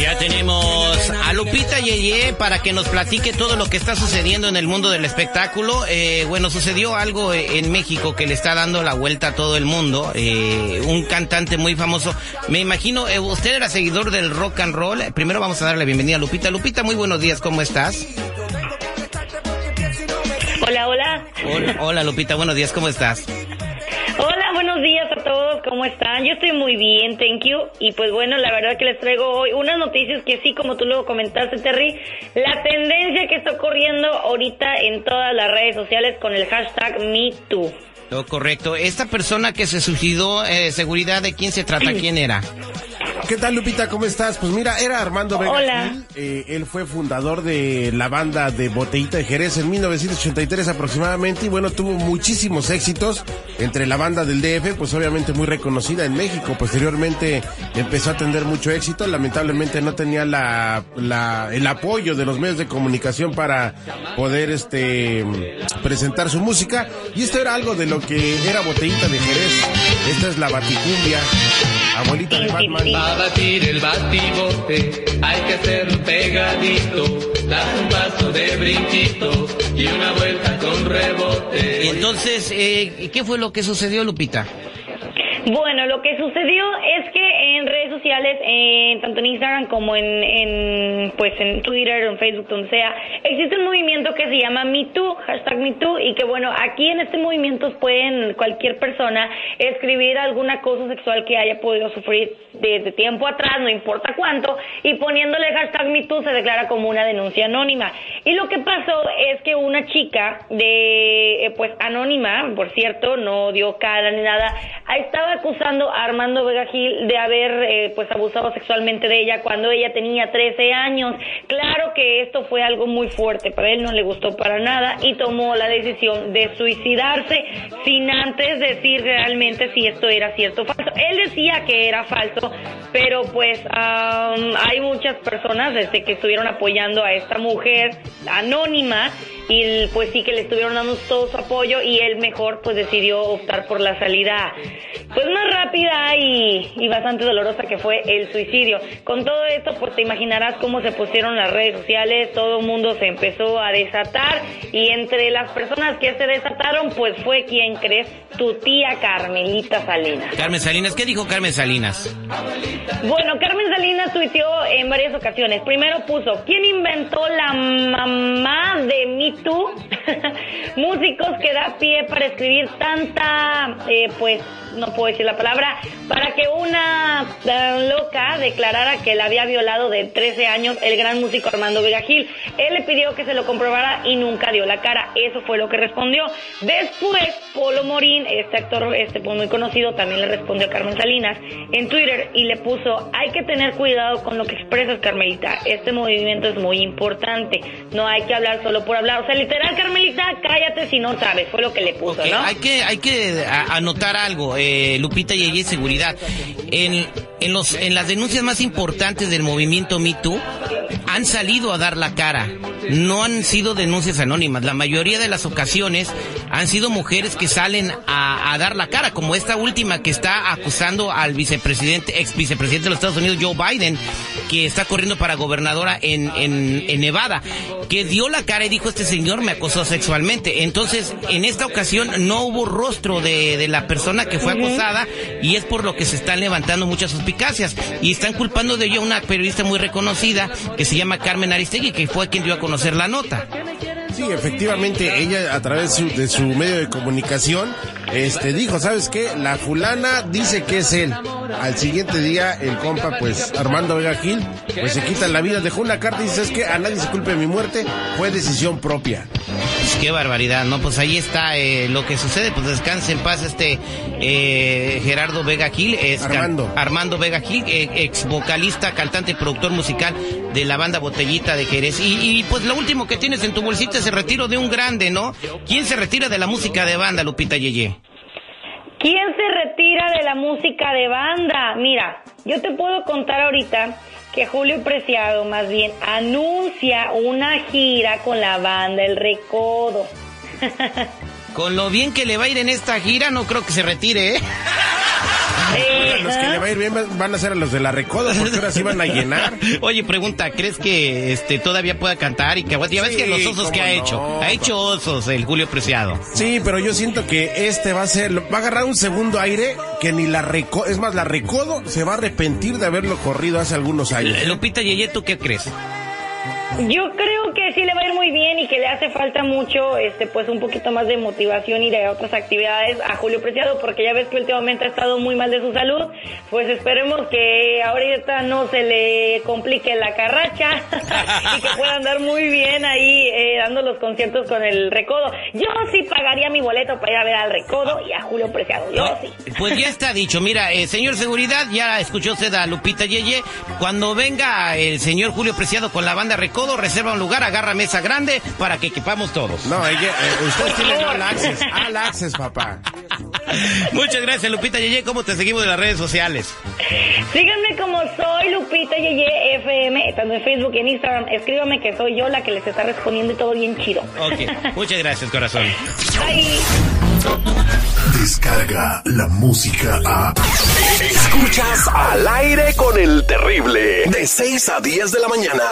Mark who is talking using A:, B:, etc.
A: Ya tenemos a Lupita Yeye para que nos platique todo lo que está sucediendo en el mundo del espectáculo. Eh, bueno, sucedió algo en México que le está dando la vuelta a todo el mundo. Eh, un cantante muy famoso. Me imagino, eh, usted era seguidor del rock and roll. Primero vamos a darle la bienvenida a Lupita. Lupita, muy buenos días, ¿cómo estás?
B: Hola, hola.
A: Hola, hola Lupita, buenos días, ¿cómo estás?
B: ¿Cómo están? Yo estoy muy bien, thank you. Y pues bueno, la verdad que les traigo hoy unas noticias que sí, como tú luego comentaste, Terry, la tendencia que está ocurriendo ahorita en todas las redes sociales con el hashtag MeToo.
A: Todo correcto. Esta persona que se suicidó, eh, seguridad, ¿de quién se trata? ¿Quién era?
C: ¿Qué tal, Lupita? ¿Cómo estás? Pues mira, era Armando Vega
B: Hola.
C: Gil. Eh, él fue fundador de la banda de Botellita de Jerez en 1983 aproximadamente y bueno, tuvo muchísimos éxitos entre la banda del DF, pues obviamente muy reconocida en México. Posteriormente empezó a tener mucho éxito. Lamentablemente no tenía la, el apoyo de los medios de comunicación para poder este presentar su música. Y esto era algo de lo que era Botellita de Jerez. Esta es la Baticumbia, abuelita de Batman.
D: A batir el batibote, hay que hacerlo pegadito, dar un paso de brinquito y una vuelta con rebote.
A: Entonces, eh, ¿qué fue lo que sucedió, Lupita?
B: Bueno, lo que sucedió es que redes sociales, en, tanto en Instagram como en, en, pues en Twitter, en Facebook, donde sea, existe un movimiento que se llama MeToo, hashtag MeToo, y que bueno, aquí en este movimiento pueden cualquier persona escribir algún acoso sexual que haya podido sufrir desde tiempo atrás, no importa cuánto, y poniéndole hashtag MeToo se declara como una denuncia anónima. Y lo que pasó es que una chica de, eh, pues anónima, por cierto, no dio cara ni nada, estaba acusando a Armando Vega Gil de haber eh, pues abusado sexualmente de ella cuando ella tenía 13 años. Claro que esto fue algo muy fuerte, para él no le gustó para nada y tomó la decisión de suicidarse sin antes decir realmente si esto era cierto o falso. Él decía que era falso, pero pues am, hay muchas personas desde que estuvieron apoyando a esta mujer anónima y pues sí que le estuvieron dando todo su apoyo y él mejor pues decidió optar por la salida pues más rápida y, y bastante dolorosa que fue el suicidio. Con todo esto pues te imaginarás cómo se pusieron las redes sociales, todo el mundo se empezó a desatar y entre las personas que se desataron pues fue quien crees tu tía Carmelita Salinas.
A: Carmen Salinas, ¿qué dijo Carmen Salinas?
B: Bueno, Carmen Salinas tuiteó en varias ocasiones. Primero puso, ¿quién inventó la mamá de Me Too? Músicos que da pie para escribir tanta, eh, pues, no puedo decir la palabra, para que una loca declarara que la había violado de 13 años el gran músico Armando Vega Gil. Él le pidió que se lo comprobara y nunca dio la cara. Eso fue lo que respondió. Después, Polo Morín, este actor este, pues, muy conocido, también le respondió a Carmen Salinas en Twitter y le puso, hay que tener cuidado con lo que expresas, Carmelita. Este movimiento es muy importante. No hay que hablar solo por hablar. O sea, literal, Carmelita, cállate si no sabes. Fue lo que le puso, ¿no?
A: Hay que, hay que anotar algo, eh, Lupita y ella seguridad. En, en, los, en las denuncias más importantes del movimiento Me Too, han salido a dar la cara. No han sido denuncias anónimas. La mayoría de las ocasiones han sido mujeres que salen a, a dar la cara, como esta última que está acusando al vicepresidente, ex vicepresidente de los Estados Unidos, Joe Biden, que está corriendo para gobernadora en, en, en Nevada, que dio la cara y dijo, este señor me acosó sexualmente. Entonces, en esta ocasión no hubo rostro de, de la persona que fue acosada y es por lo que se están levantando muchas suspicacias y están culpando de ello a una periodista muy reconocida que se llama Carmen Aristegui, que fue quien dio a conocer la nota.
C: Sí, efectivamente, ella a través de su, de su medio de comunicación este, dijo, ¿sabes qué? La fulana dice que es él. Al siguiente día, el compa, pues, Armando Vega Gil, pues se quita la vida. Dejó una carta y dice, ¿sabes qué? A nadie se culpe mi muerte, fue decisión propia.
A: Qué barbaridad, ¿no? Pues ahí está eh, lo que sucede, pues descanse en paz este eh, Gerardo Vega Gil, es
C: Armando.
A: Armando Vega Gil, eh, ex vocalista, cantante y productor musical de la banda Botellita de Jerez. Y, y, pues lo último que tienes en tu bolsita es el retiro de un grande, ¿no? ¿Quién se retira de la música de banda, Lupita Yeye?
B: ¿Quién se retira de la música de banda? Mira, yo te puedo contar ahorita que Julio Preciado más bien anuncia una gira con la banda El Recodo.
A: Con lo bien que le va a ir en esta gira, no creo que se retire, ¿eh?
C: Los que le va a ir bien van a ser a los de la Recodo, porque ahora sí van a llenar.
A: Oye, pregunta, ¿crees que este todavía pueda cantar y que? Ya ves
C: Sí,
A: que los osos que ha
C: no.
A: hecho. Ha hecho osos el Julio Preciado.
C: Sí, pero yo siento que este va a ser, va a agarrar un segundo aire que ni la Recodo, es más, la Recodo se va a arrepentir de haberlo corrido hace algunos años.
A: Lupita Yeye, ¿tú qué crees?
B: Yo creo que sí le va a ir muy bien y que le hace falta mucho, este, pues un poquito más de motivación y de otras actividades a Julio Preciado, porque ya ves que últimamente ha estado muy mal de su salud. Pues esperemos que ahorita no se le complique la carracha y que pueda andar muy bien ahí eh, dando los conciertos con el Recodo. Yo sí pagaría mi boleto para ir a ver al Recodo y a Julio Preciado. Yo sí.
A: Pues ya está dicho. Mira, eh, señor Seguridad, ya escuchó usted a Lupita Yeye. Cuando venga el señor Julio Preciado con la banda Recodo, reserva un lugar, agarra mesa grande para que equipamos todos.
C: No, ella, eh, ustedes tienen all access, all access, papá.
A: Muchas gracias, Lupita Yeye. ¿Cómo te seguimos en las redes sociales?
B: Síganme como soy Lupita Yeye FM, tanto en Facebook y en Instagram. Escríbame que soy yo la que les está respondiendo y todo bien chido.
A: Ok, muchas gracias, corazón.
B: Bye.
E: Descarga la música a. Escuchas al aire con el terrible. De 6 a 10 de la mañana.